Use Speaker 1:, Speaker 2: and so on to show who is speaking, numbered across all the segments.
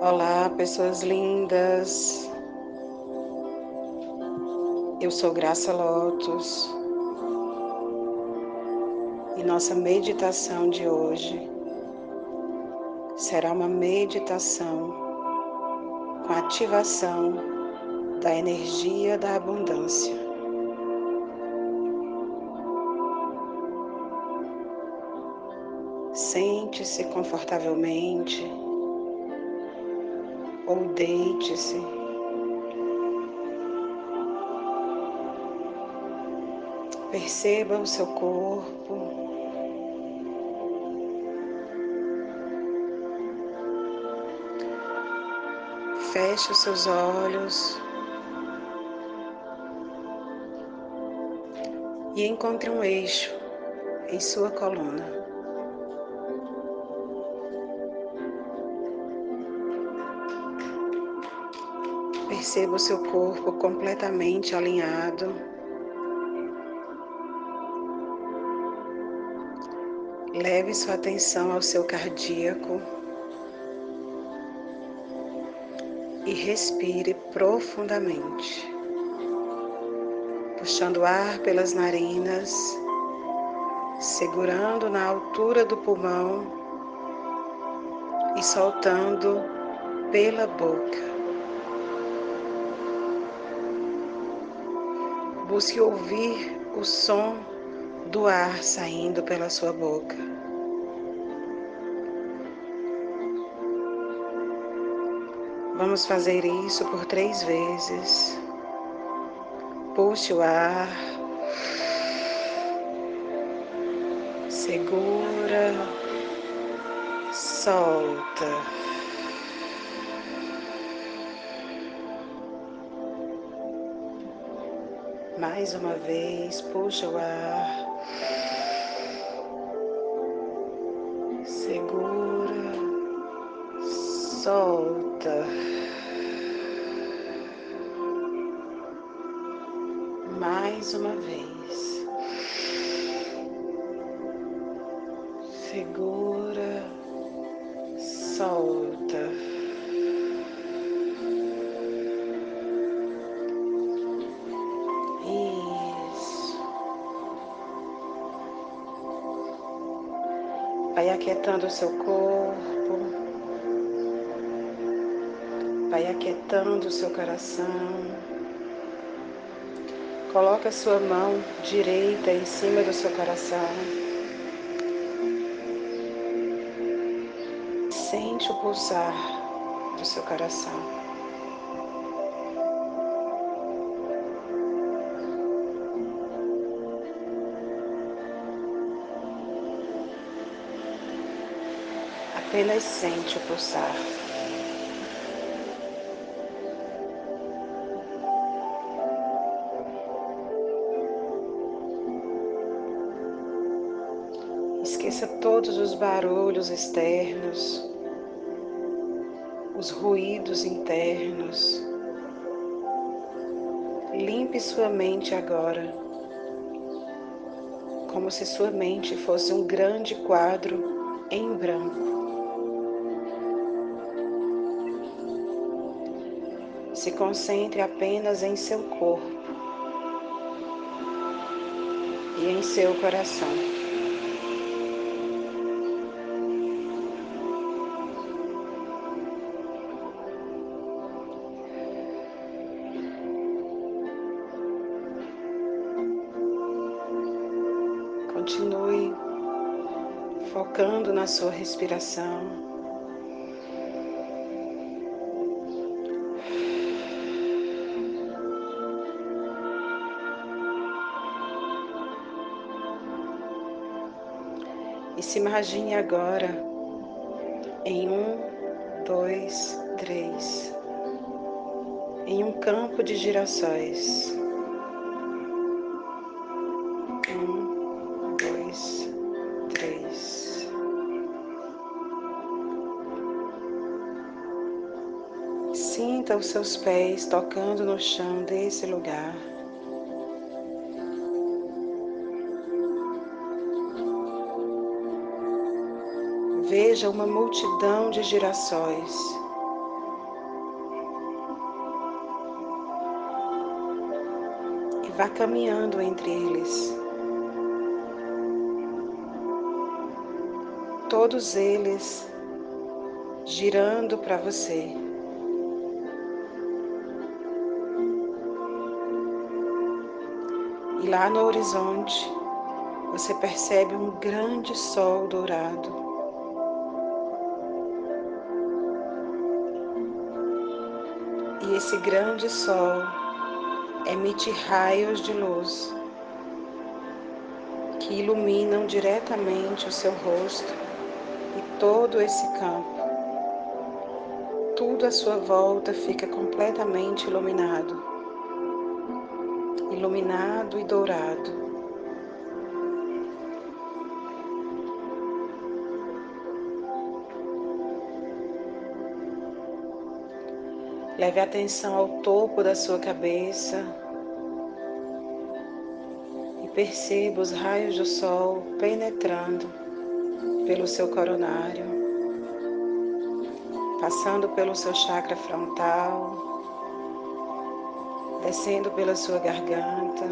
Speaker 1: Olá, pessoas lindas. Eu sou Graça Lotus e nossa meditação de hoje será uma meditação com ativação da energia da abundância. Sente-se confortavelmente ou deite-se. Perceba o seu corpo. Feche os seus olhos e encontre um eixo em sua coluna. Perceba o seu corpo completamente alinhado. Leve sua atenção ao seu cardíaco e respire profundamente, puxando ar pelas narinas, segurando na altura do pulmão e soltando pela boca. Busque ouvir o som do ar saindo pela sua boca. Vamos fazer isso por três vezes. Puxe o ar. Segura. Solta. Mais uma vez, puxa o ar. Segura, solta. Mais uma vez. Vai aquietando o seu corpo. Vai aquietando o seu coração. Coloca a sua mão direita em cima do seu coração. Sente o pulsar do seu coração. Apenas sente o pulsar. Esqueça todos os barulhos externos, os ruídos internos. Limpe sua mente agora, como se sua mente fosse um grande quadro em branco. Se concentre apenas em seu corpo e em seu coração. Continue focando na sua respiração. E se imagine agora em um, dois, três, em um campo de girassóis. Um, dois, três. Sinta os seus pés tocando no chão desse lugar. veja uma multidão de girassóis. E vá caminhando entre eles. Todos eles girando para você. E lá no horizonte, você percebe um grande sol dourado. E esse grande sol emite raios de luz que iluminam diretamente o seu rosto e todo esse campo. Tudo à sua volta fica completamente iluminado, iluminado e dourado. Leve atenção ao topo da sua cabeça e perceba os raios do sol penetrando pelo seu coronário, passando pelo seu chakra frontal, descendo pela sua garganta,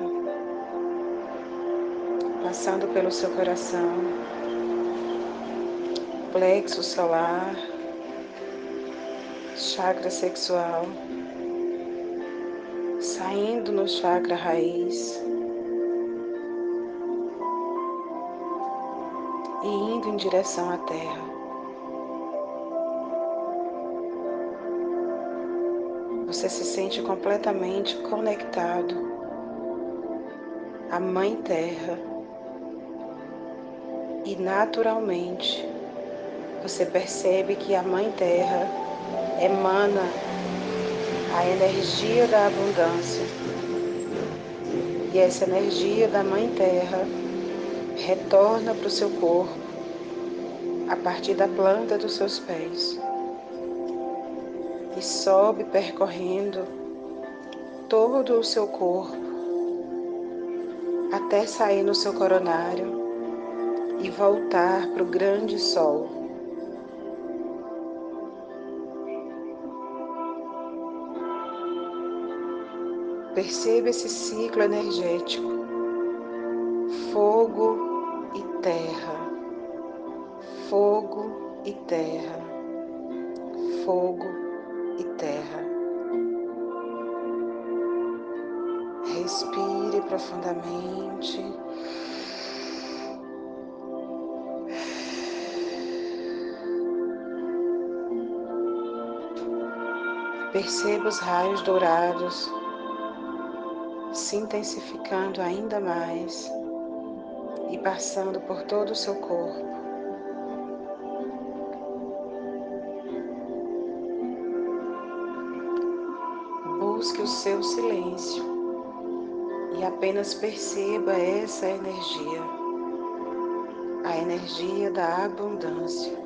Speaker 1: passando pelo seu coração, plexo solar chakra sexual, saindo no chakra raiz e indo em direção à Terra. Você se sente completamente conectado à Mãe Terra e naturalmente você percebe que a Mãe Terra emana a energia da abundância. E essa energia da Mãe Terra retorna para o seu corpo a partir da planta dos seus pés e sobe percorrendo todo o seu corpo até sair no seu coronário e voltar para o grande sol. Perceba esse ciclo energético. Fogo e terra. Fogo e terra. Fogo e terra. Respire profundamente. Perceba os raios dourados se intensificando ainda mais e passando por todo o seu corpo. Busque o seu silêncio e apenas perceba essa energia, a energia da abundância.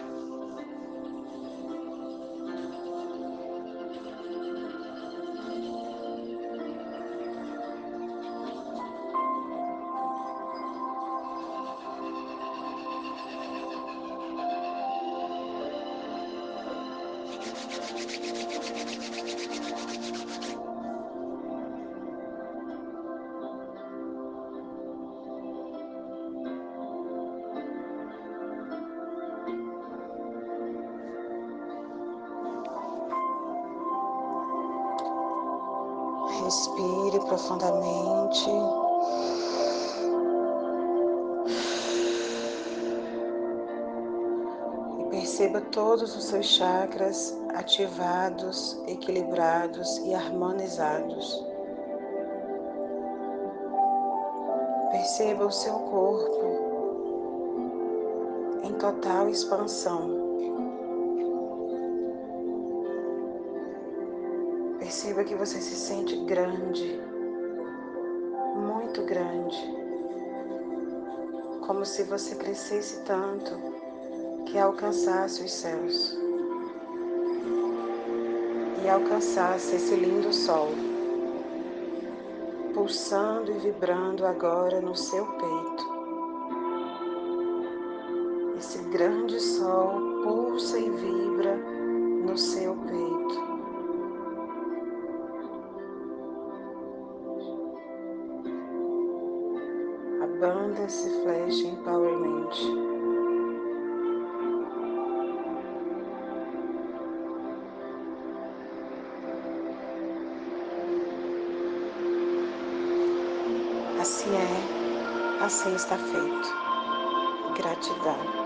Speaker 1: Respire profundamente. Perceba todos os seus chakras ativados, equilibrados e harmonizados. Perceba o seu corpo em total expansão. Perceba que você se sente grande, muito grande, como se você crescesse tanto que alcançasse os céus e alcançasse esse lindo sol, pulsando e vibrando agora no seu peito. Esse grande sol pulsa e vibra no seu peito. Assim é, assim está feito. Gratidão.